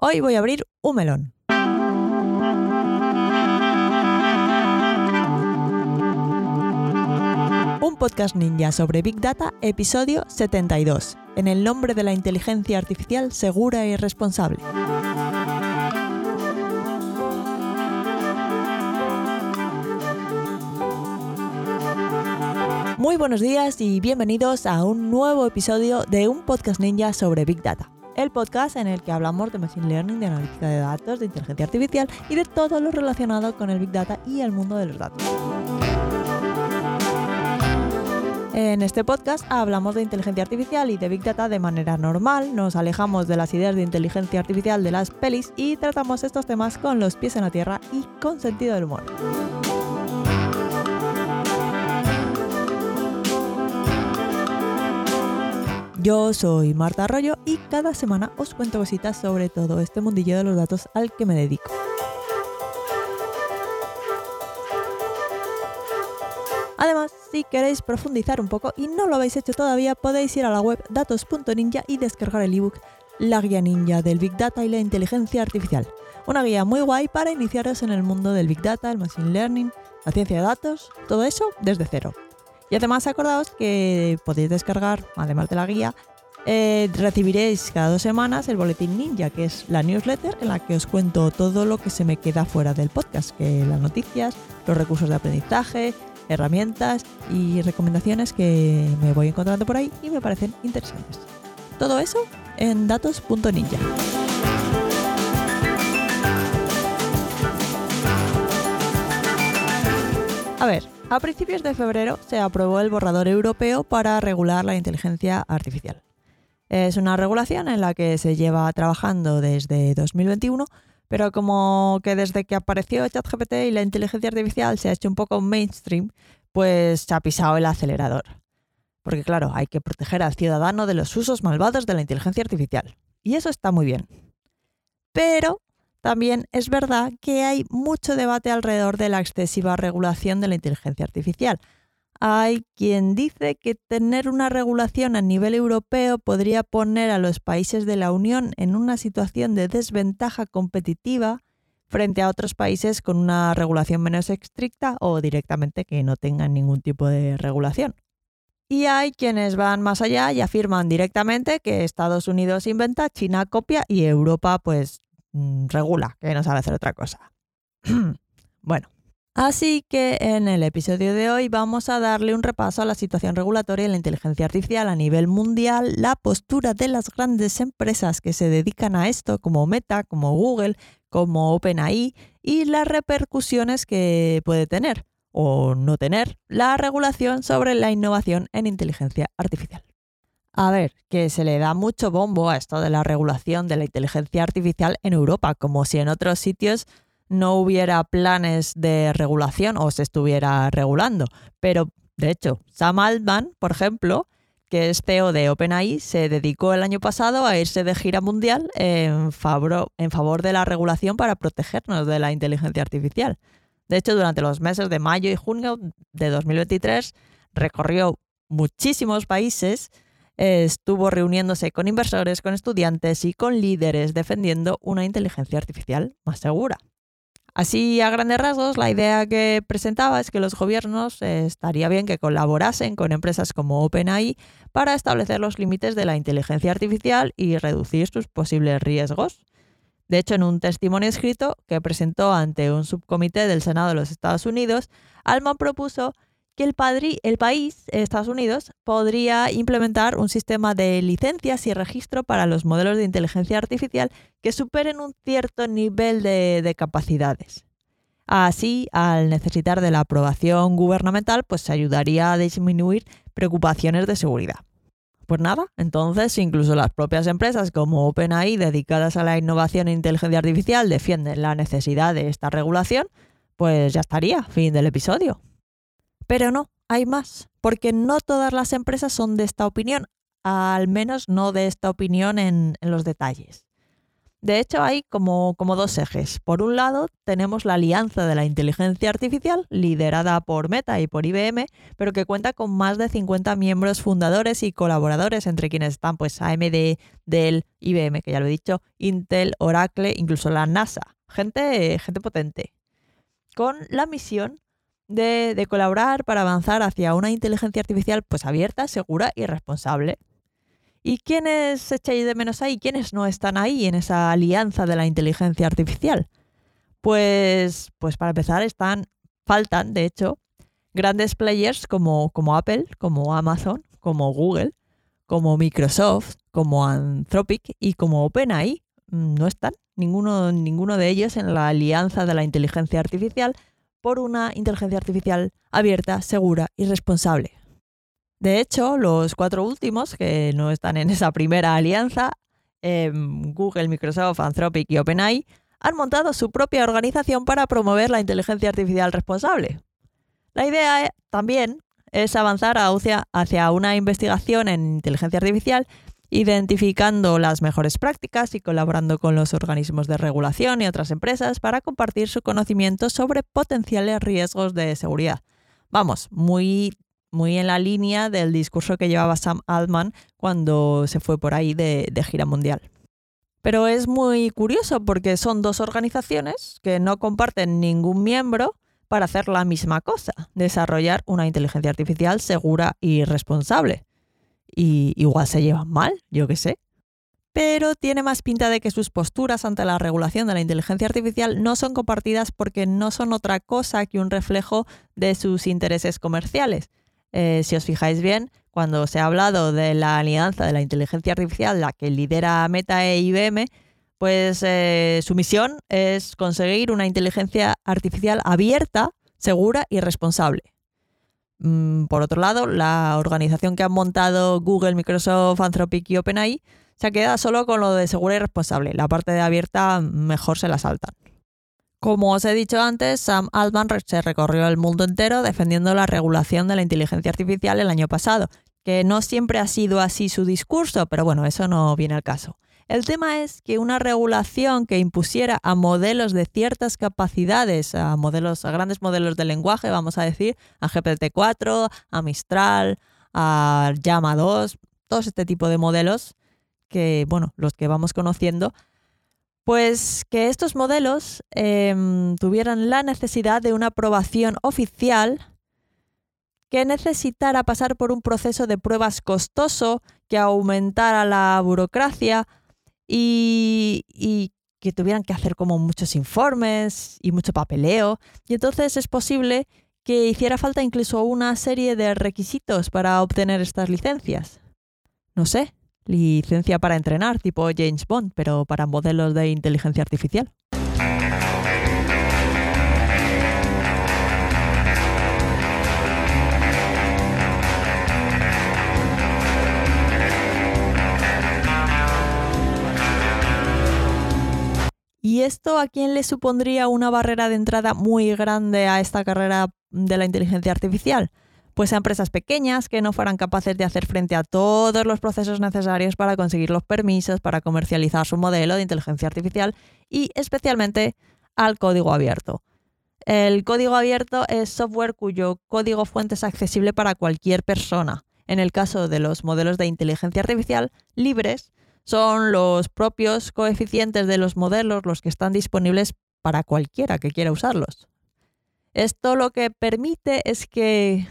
Hoy voy a abrir un melón. Un podcast ninja sobre Big Data, episodio 72, en el nombre de la inteligencia artificial segura y responsable. Muy buenos días y bienvenidos a un nuevo episodio de un podcast ninja sobre Big Data el podcast en el que hablamos de Machine Learning, de analítica de datos, de inteligencia artificial y de todo lo relacionado con el Big Data y el mundo de los datos. En este podcast hablamos de inteligencia artificial y de Big Data de manera normal, nos alejamos de las ideas de inteligencia artificial de las pelis y tratamos estos temas con los pies en la tierra y con sentido del humor. Yo soy Marta Arroyo y cada semana os cuento cositas sobre todo este mundillo de los datos al que me dedico. Además, si queréis profundizar un poco y no lo habéis hecho todavía, podéis ir a la web datos.ninja y descargar el ebook La guía ninja del Big Data y la inteligencia artificial. Una guía muy guay para iniciaros en el mundo del Big Data, el Machine Learning, la ciencia de datos, todo eso desde cero. Y además acordaos que podéis descargar, además de la guía, eh, recibiréis cada dos semanas el boletín ninja, que es la newsletter en la que os cuento todo lo que se me queda fuera del podcast, que las noticias, los recursos de aprendizaje, herramientas y recomendaciones que me voy encontrando por ahí y me parecen interesantes. Todo eso en datos.ninja. A ver, a principios de febrero se aprobó el borrador europeo para regular la inteligencia artificial. Es una regulación en la que se lleva trabajando desde 2021, pero como que desde que apareció ChatGPT y la inteligencia artificial se ha hecho un poco mainstream, pues se ha pisado el acelerador. Porque claro, hay que proteger al ciudadano de los usos malvados de la inteligencia artificial. Y eso está muy bien. Pero también es verdad que hay mucho debate alrededor de la excesiva regulación de la inteligencia artificial. Hay quien dice que tener una regulación a nivel europeo podría poner a los países de la Unión en una situación de desventaja competitiva frente a otros países con una regulación menos estricta o directamente que no tengan ningún tipo de regulación. Y hay quienes van más allá y afirman directamente que Estados Unidos inventa, China copia y Europa pues regula, que no sabe hacer otra cosa. bueno, así que en el episodio de hoy vamos a darle un repaso a la situación regulatoria de la inteligencia artificial a nivel mundial, la postura de las grandes empresas que se dedican a esto, como Meta, como Google, como OpenAI, y las repercusiones que puede tener o no tener la regulación sobre la innovación en inteligencia artificial. A ver, que se le da mucho bombo a esto de la regulación de la inteligencia artificial en Europa, como si en otros sitios no hubiera planes de regulación o se estuviera regulando. Pero, de hecho, Sam Altman, por ejemplo, que es CEO de OpenAI, se dedicó el año pasado a irse de gira mundial en favor, en favor de la regulación para protegernos de la inteligencia artificial. De hecho, durante los meses de mayo y junio de 2023 recorrió muchísimos países estuvo reuniéndose con inversores, con estudiantes y con líderes defendiendo una inteligencia artificial más segura. Así, a grandes rasgos, la idea que presentaba es que los gobiernos eh, estaría bien que colaborasen con empresas como OpenAI para establecer los límites de la inteligencia artificial y reducir sus posibles riesgos. De hecho, en un testimonio escrito que presentó ante un subcomité del Senado de los Estados Unidos, Alman propuso que el, país, Estados Unidos, podría implementar un sistema de licencias y registro para los modelos de inteligencia artificial que superen un cierto nivel de, capacidades. Así, al necesitar de la aprobación gubernamental, pues se ayudaría a disminuir preocupaciones de seguridad. Pues nada, entonces incluso las propias empresas como OpenAI dedicadas a la innovación e inteligencia artificial defienden la necesidad de esta regulación, pues ya estaría, fin del episodio. Pero no, hay más, porque no todas las empresas son de esta opinión, al menos no de esta opinión en, los detalles. De hecho, hay como, como, dos ejes. Por un lado, tenemos la Alianza de la Inteligencia Artificial, liderada por Meta y por IBM, pero que cuenta con más de 50 miembros fundadores y colaboradores, entre quienes están pues AMD, Dell, IBM, que ya lo he dicho, Intel, Oracle, incluso la NASA. Gente, gente potente. Con la misión de, de colaborar para avanzar hacia una inteligencia artificial pues abierta, segura y responsable. ¿Y quiénes echáis de menos ahí? ¿Quiénes no están ahí en esa alianza de la inteligencia artificial? Pues, pues para empezar, están, faltan, de hecho, grandes players como, como Apple, como Amazon, como Google, como Microsoft, como Anthropic y como OpenAI. Mm, no están ninguno, ninguno de ellos en la alianza de la inteligencia artificial por una inteligencia artificial abierta, segura y responsable. De hecho, los cuatro últimos, que no están en esa primera alianza, em, Google, Microsoft, Anthropic y OpenAI, han montado su propia organización para promover la inteligencia artificial responsable. La idea eh, también es avanzar hacia, hacia una investigación en inteligencia artificial, identificando las mejores prácticas y colaborando con los organismos de regulación y otras empresas para compartir su conocimiento sobre potenciales riesgos de seguridad. Vamos, muy muy en la línea del discurso que llevaba Sam Altman cuando se fue por ahí de, gira mundial. Pero es muy curioso porque son dos organizaciones que no comparten ningún miembro para hacer la misma cosa, desarrollar una inteligencia artificial segura y responsable. Y igual se llevan mal, yo qué sé. Pero tiene más pinta de que sus posturas ante la regulación de la inteligencia artificial no son compartidas porque no son otra cosa que un reflejo de sus intereses comerciales, eh, si os fijáis bien, cuando se ha hablado de la alianza de la inteligencia artificial, la que lidera Meta e IBM, pues eh, su misión es conseguir una inteligencia artificial abierta, segura y responsable. Mm, por otro lado, la organización que han montado Google, Microsoft, Anthropic y OpenAI se queda solo con lo de segura y responsable. La parte de abierta mejor se la saltan. Como os he dicho antes, Sam Altman se recorrió el mundo entero defendiendo la regulación de la inteligencia artificial el año pasado, que no siempre ha sido así su discurso, pero bueno, eso no viene al caso. El tema es que una regulación que impusiera a modelos de ciertas capacidades, a modelos, a grandes modelos de lenguaje, vamos a decir, a GPT-4, a Mistral, a Llama 2, todo este tipo de modelos que, bueno, los que vamos conociendo, pues que estos modelos em, tuvieran la necesidad de una aprobación oficial que necesitara pasar por un proceso de pruebas costoso, que aumentara la burocracia y, y, que tuvieran que hacer como muchos informes y mucho papeleo. Y entonces es posible que hiciera falta incluso una serie de requisitos para obtener estas licencias. No sé, licencia para entrenar, tipo James Bond, pero para modelos de inteligencia artificial. ¿Y esto a quién le supondría una barrera de entrada muy grande a esta carrera de la inteligencia artificial? pues a empresas pequeñas que no fueran capaces de hacer frente a todos los procesos necesarios para conseguir los permisos, para comercializar su modelo de inteligencia artificial y especialmente al código abierto. El código abierto es software cuyo código fuente es accesible para cualquier persona. En el caso de los modelos de inteligencia artificial libres, son los propios coeficientes de los modelos los que están disponibles para cualquiera que quiera usarlos. Esto lo que permite es que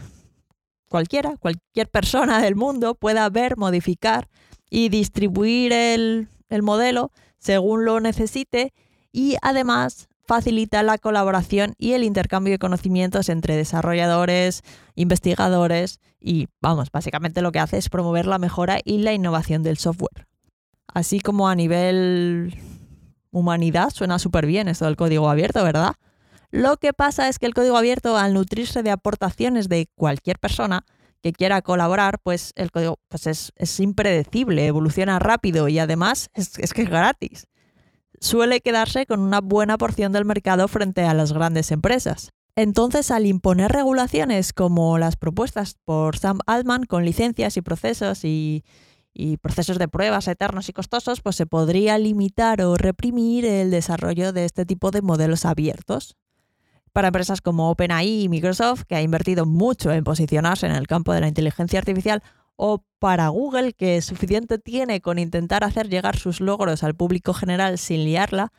cualquiera, cualquier persona del mundo pueda ver, modificar y distribuir el, modelo según lo necesite y además facilita la colaboración y el intercambio de conocimientos entre desarrolladores, investigadores y, vamos, básicamente lo que hace es promover la mejora y la innovación del software. Así como a nivel humanidad suena súper bien esto del código abierto, ¿verdad? Lo que pasa es que el código abierto, al nutrirse de aportaciones de cualquier persona que quiera colaborar, pues el código pues es, impredecible, evoluciona rápido y además es, es que es gratis. Suele quedarse con una buena porción del mercado frente a las grandes empresas. Entonces, al imponer regulaciones como las propuestas por Sam Altman con licencias y procesos y, y procesos de pruebas eternos y costosos, pues se podría limitar o reprimir el desarrollo de este tipo de modelos abiertos. Para empresas como OpenAI y Microsoft, que ha invertido mucho en posicionarse en el campo de la inteligencia artificial, o para Google, que suficiente tiene con intentar hacer llegar sus logros al público general sin liarla,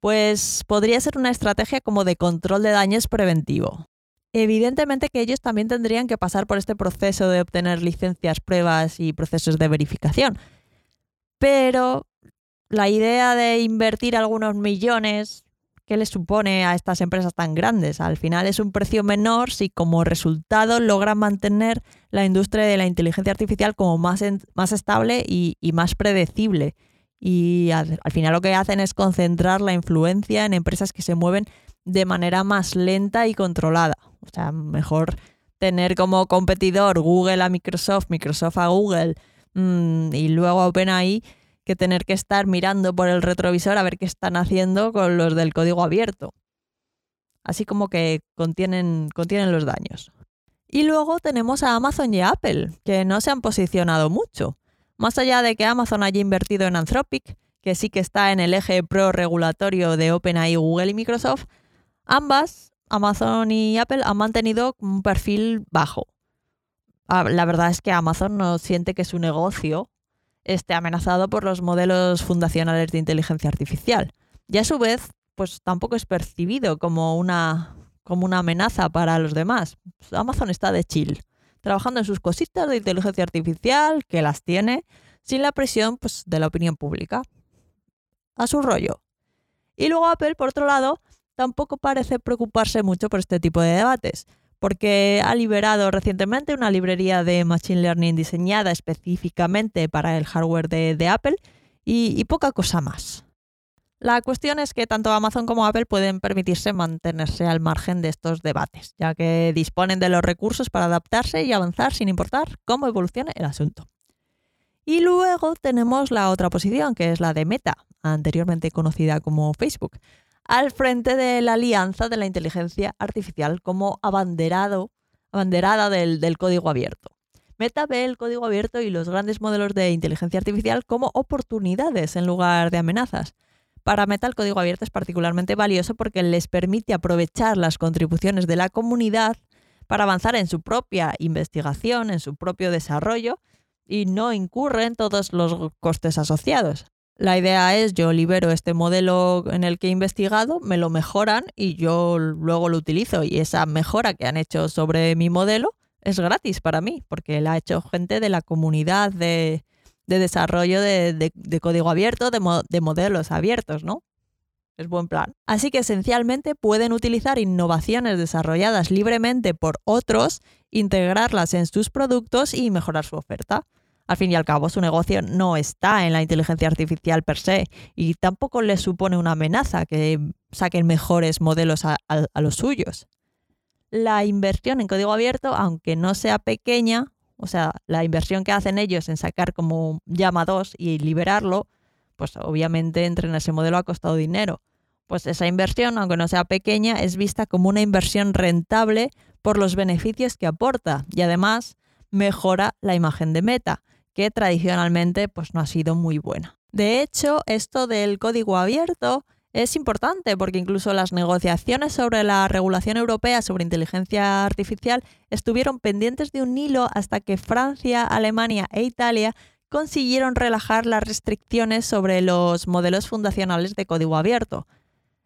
pues podría ser una estrategia como de control de daños preventivo. Evidentemente que ellos también tendrían que pasar por este proceso de obtener licencias, pruebas y procesos de verificación. Pero la idea de invertir algunos millones, ¿qué les supone a estas empresas tan grandes? Al final es un precio menor si como resultado logran mantener la industria de la inteligencia artificial como más, más estable y, más predecible. Y al final lo que hacen es concentrar la influencia en empresas que se mueven de manera más lenta y controlada. O sea, mejor tener como competidor Google a Microsoft, Microsoft a Google mm, y luego a OpenAI que tener que estar mirando por el retrovisor a ver qué están haciendo con los del código abierto. Así como que contienen, contienen los daños. Y luego tenemos a Amazon y Apple, que no se han posicionado mucho. Más allá de que Amazon haya invertido en Anthropic, que sí que está en el eje pro regulatorio de OpenAI, Google y Microsoft, ambas Amazon y Apple han mantenido un perfil bajo. Ah, la verdad es que Amazon no siente que su negocio esté amenazado por los modelos fundacionales de inteligencia artificial. Y a su vez, pues tampoco es percibido como una, como una amenaza para los demás. Amazon está de chill, trabajando en sus cositas de inteligencia artificial, que las tiene, sin la presión pues, de la opinión pública. A su rollo. Y luego Apple, por otro lado, tampoco parece preocuparse mucho por este tipo de debates, porque ha liberado recientemente una librería de Machine Learning diseñada específicamente para el hardware de, Apple y, poca cosa más. La cuestión es que tanto Amazon como Apple pueden permitirse mantenerse al margen de estos debates, ya que disponen de los recursos para adaptarse y avanzar sin importar cómo evolucione el asunto. Y luego tenemos la otra posición, que es la de Meta, anteriormente conocida como Facebook, al frente de la alianza de la inteligencia artificial como abanderado, abanderada del, del código abierto. Meta ve el código abierto y los grandes modelos de inteligencia artificial como oportunidades en lugar de amenazas. Para Meta el código abierto es particularmente valioso porque les permite aprovechar las contribuciones de la comunidad para avanzar en su propia investigación, en su propio desarrollo y no incurre en todos los costes asociados. La idea es yo libero este modelo en el que he investigado, me lo mejoran y yo luego lo utilizo y esa mejora que han hecho sobre mi modelo es gratis para mí porque la ha hecho gente de la comunidad de, desarrollo de, código abierto, de, de modelos abiertos, ¿no? Es buen plan. Así que esencialmente pueden utilizar innovaciones desarrolladas libremente por otros, integrarlas en sus productos y mejorar su oferta al fin y al cabo su negocio no está en la inteligencia artificial per se y tampoco les supone una amenaza que saquen mejores modelos a, los suyos. La inversión en código abierto, aunque no sea pequeña, o sea, la inversión que hacen ellos en sacar como llama 2 y liberarlo, pues obviamente entre en ese modelo ha costado dinero. Pues esa inversión, aunque no sea pequeña, es vista como una inversión rentable por los beneficios que aporta y además mejora la imagen de Meta, que tradicionalmente pues, no ha sido muy buena. De hecho, esto del código abierto es importante porque incluso las negociaciones sobre la regulación europea sobre inteligencia artificial estuvieron pendientes de un hilo hasta que Francia, Alemania e Italia consiguieron relajar las restricciones sobre los modelos fundacionales de código abierto.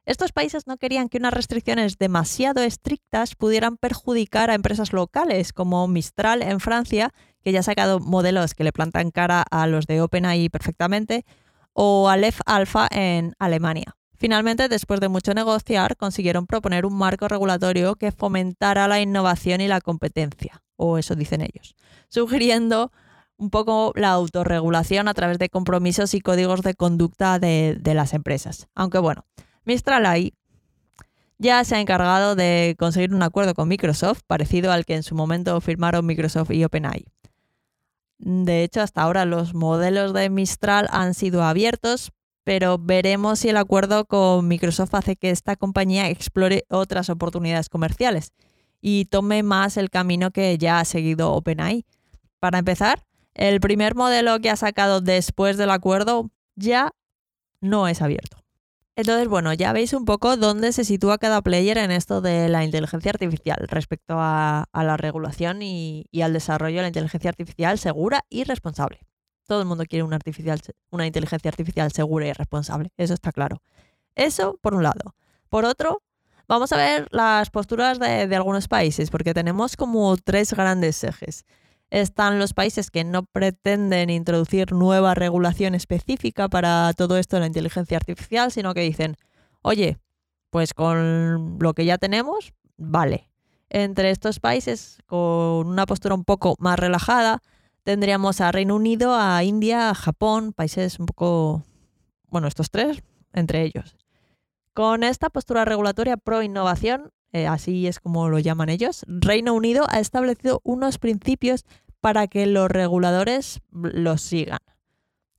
Estos países no querían que unas restricciones demasiado estrictas pudieran perjudicar a empresas locales como Mistral en Francia, que ya ha sacado modelos que le plantan cara a los de OpenAI perfectamente, o Aleph Alpha en Alemania. Finalmente, después de mucho negociar, consiguieron proponer un marco regulatorio que fomentara la innovación y la competencia, o eso dicen ellos, sugiriendo un poco la autorregulación a través de compromisos y códigos de conducta de, de las empresas. Aunque bueno, Mistral ahí ya se ha encargado de conseguir un acuerdo con Microsoft, parecido al que en su momento firmaron Microsoft y OpenAI. De hecho, hasta ahora los modelos de Mistral han sido abiertos, pero veremos si el acuerdo con Microsoft hace que esta compañía explore otras oportunidades comerciales y tome más el camino que ya ha seguido OpenAI. Para empezar, El primer modelo que ha sacado después del acuerdo ya no es abierto. Entonces, bueno, ya veis un poco dónde se sitúa cada player en esto de la inteligencia artificial respecto a, la regulación y, al desarrollo de la inteligencia artificial segura y responsable. Todo el mundo quiere una, artificial, una inteligencia artificial segura y responsable, eso está claro. Eso por un lado. Por otro, vamos a ver las posturas de algunos países, porque tenemos como tres grandes ejes están los países que no pretenden introducir nueva regulación específica para todo esto de la inteligencia artificial, sino que dicen, oye, pues con lo que ya tenemos, vale. Entre estos países, con una postura un poco más relajada, tendríamos a Reino Unido, a India, a Japón, países un poco, bueno, estos tres, entre ellos. Con esta postura regulatoria pro innovación, eh, así es como lo llaman ellos, Reino Unido ha establecido unos principios para que los reguladores los sigan,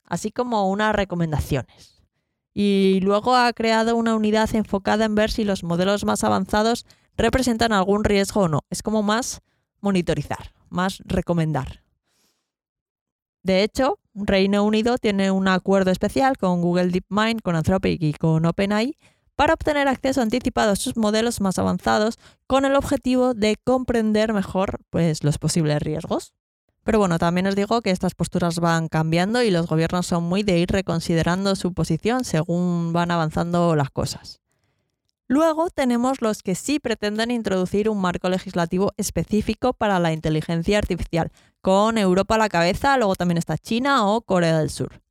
así como unas recomendaciones. Y luego ha creado una unidad enfocada en ver si los modelos más avanzados representan algún riesgo o no. Es como más monitorizar, más recomendar. De hecho, Reino Unido tiene un acuerdo especial con Google DeepMind, con Anthropic y con OpenAI para obtener acceso anticipado a sus modelos más avanzados con el objetivo de comprender mejor pues, los posibles riesgos. Pero bueno, también os digo que estas posturas van cambiando y los gobiernos son muy de ir reconsiderando su posición según van avanzando las cosas. Luego tenemos los que sí pretenden introducir un marco legislativo específico para la inteligencia artificial, con Europa a la cabeza, luego también está China o Corea del Sur.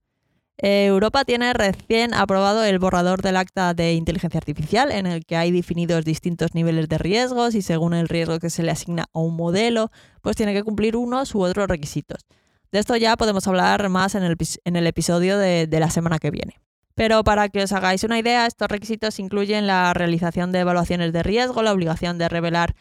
Europa tiene recién aprobado el borrador del acta de inteligencia artificial en el que hay definidos distintos niveles de riesgos y según el riesgo que se le asigna a un modelo, pues tiene que cumplir unos u otros requisitos. De esto ya podemos hablar más en el, episodio de la semana que viene. Pero para que os hagáis una idea, estos requisitos incluyen la realización de evaluaciones de riesgo, la obligación de revelar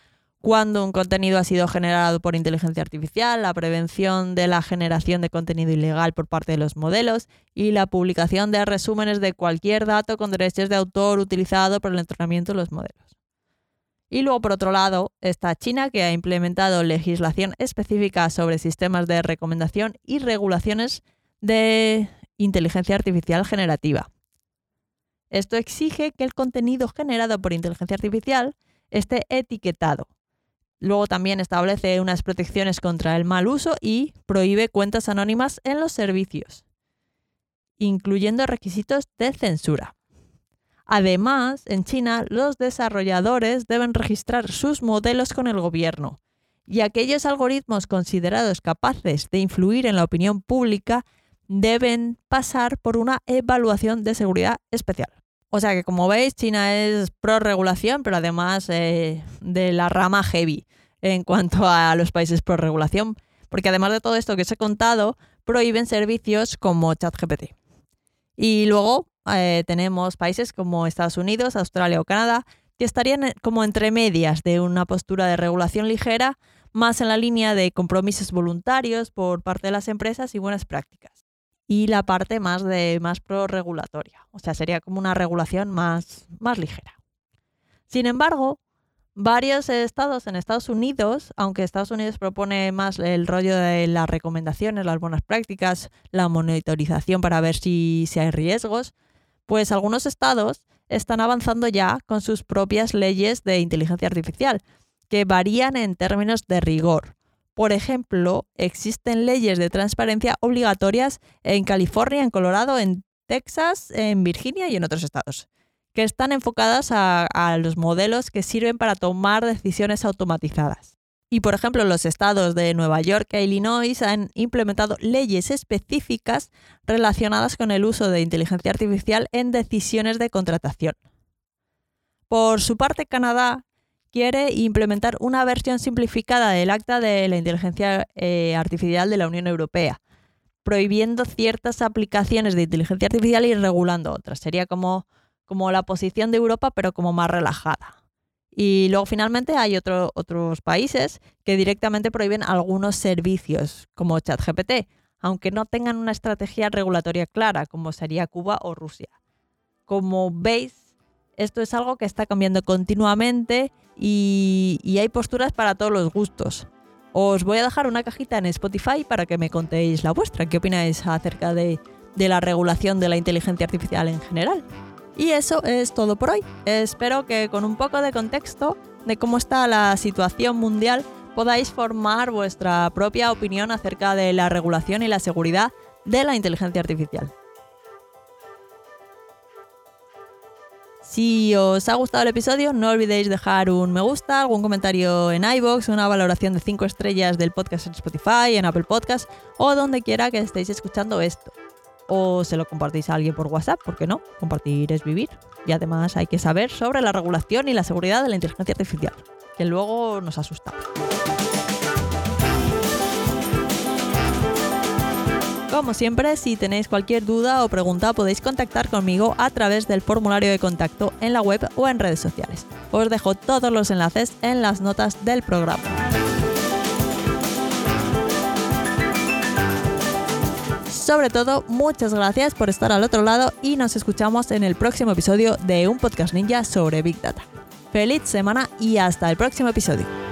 cuando un contenido ha sido generado por inteligencia artificial, la prevención de la generación de contenido ilegal por parte de los modelos y la publicación de resúmenes de cualquier dato con derechos de autor utilizado para el entrenamiento de los modelos. Y luego, por otro lado, está China, que ha implementado legislación específica sobre sistemas de recomendación y regulaciones de inteligencia artificial generativa. Esto exige que el contenido generado por inteligencia artificial esté etiquetado Luego también establece unas protecciones contra el mal uso y prohíbe cuentas anónimas en los servicios, incluyendo requisitos de censura. Además, en China, los desarrolladores deben registrar sus modelos con el gobierno y aquellos algoritmos considerados capaces de influir en la opinión pública deben pasar por una evaluación de seguridad especial. O sea que como veis, China es pro regulación, pero además eh, de la rama heavy en cuanto a los países pro regulación, porque además de todo esto que os he contado, prohíben servicios como ChatGPT. Y luego eh, tenemos países como Estados Unidos, Australia o Canadá, que estarían eh, como entre medias de una postura de regulación ligera, más en la línea de compromisos voluntarios por parte de las empresas y buenas prácticas y la parte más de más pro regulatoria. O sea, sería como una regulación más, más ligera. Sin embargo, varios estados en Estados Unidos, aunque Estados Unidos propone más el rollo de las recomendaciones, las buenas prácticas, la monitorización para ver si, si hay riesgos, pues algunos estados están avanzando ya con sus propias leyes de inteligencia artificial, que varían en términos de rigor. Por ejemplo, existen leyes de transparencia obligatorias en California, en Colorado, en Texas, en Virginia y en otros estados, que están enfocadas a, los modelos que sirven para tomar decisiones automatizadas. Y por ejemplo, los estados de Nueva York e Illinois han implementado leyes específicas relacionadas con el uso de inteligencia artificial en decisiones de contratación. Por su parte, Canadá quiere implementar una versión simplificada del acta de la inteligencia eh, artificial de la Unión Europea, prohibiendo ciertas aplicaciones de inteligencia artificial y regulando otras. Sería como, como la posición de Europa, pero como más relajada. Y luego finalmente hay otros países que directamente prohíben algunos servicios, como ChatGPT, aunque no tengan una estrategia regulatoria clara, como sería Cuba o Rusia. Como veis, esto es algo que está cambiando continuamente y, hay posturas para todos los gustos. Os voy a dejar una cajita en Spotify para que me contéis la vuestra. ¿Qué opináis acerca de, la regulación de la inteligencia artificial en general? Y eso es todo por hoy. Espero que con un poco de contexto de cómo está la situación mundial podáis formar vuestra propia opinión acerca de la regulación y la seguridad de la inteligencia artificial. Si os ha gustado el episodio, no olvidéis dejar un me gusta, algún comentario en iBox, una valoración de 5 estrellas del podcast en Spotify, en Apple Podcast o donde quiera que estéis escuchando esto. O se lo compartís a alguien por WhatsApp, ¿por qué no? Compartir es vivir. Y además hay que saber sobre la regulación y la seguridad de la inteligencia artificial, que luego nos asusta. Como siempre, si tenéis cualquier duda o pregunta podéis contactar conmigo a través del formulario de contacto en la web o en redes sociales. Os dejo todos los enlaces en las notas del programa. Sobre todo, muchas gracias por estar al otro lado y nos escuchamos en el próximo episodio de un podcast ninja sobre Big Data. Feliz semana y hasta el próximo episodio.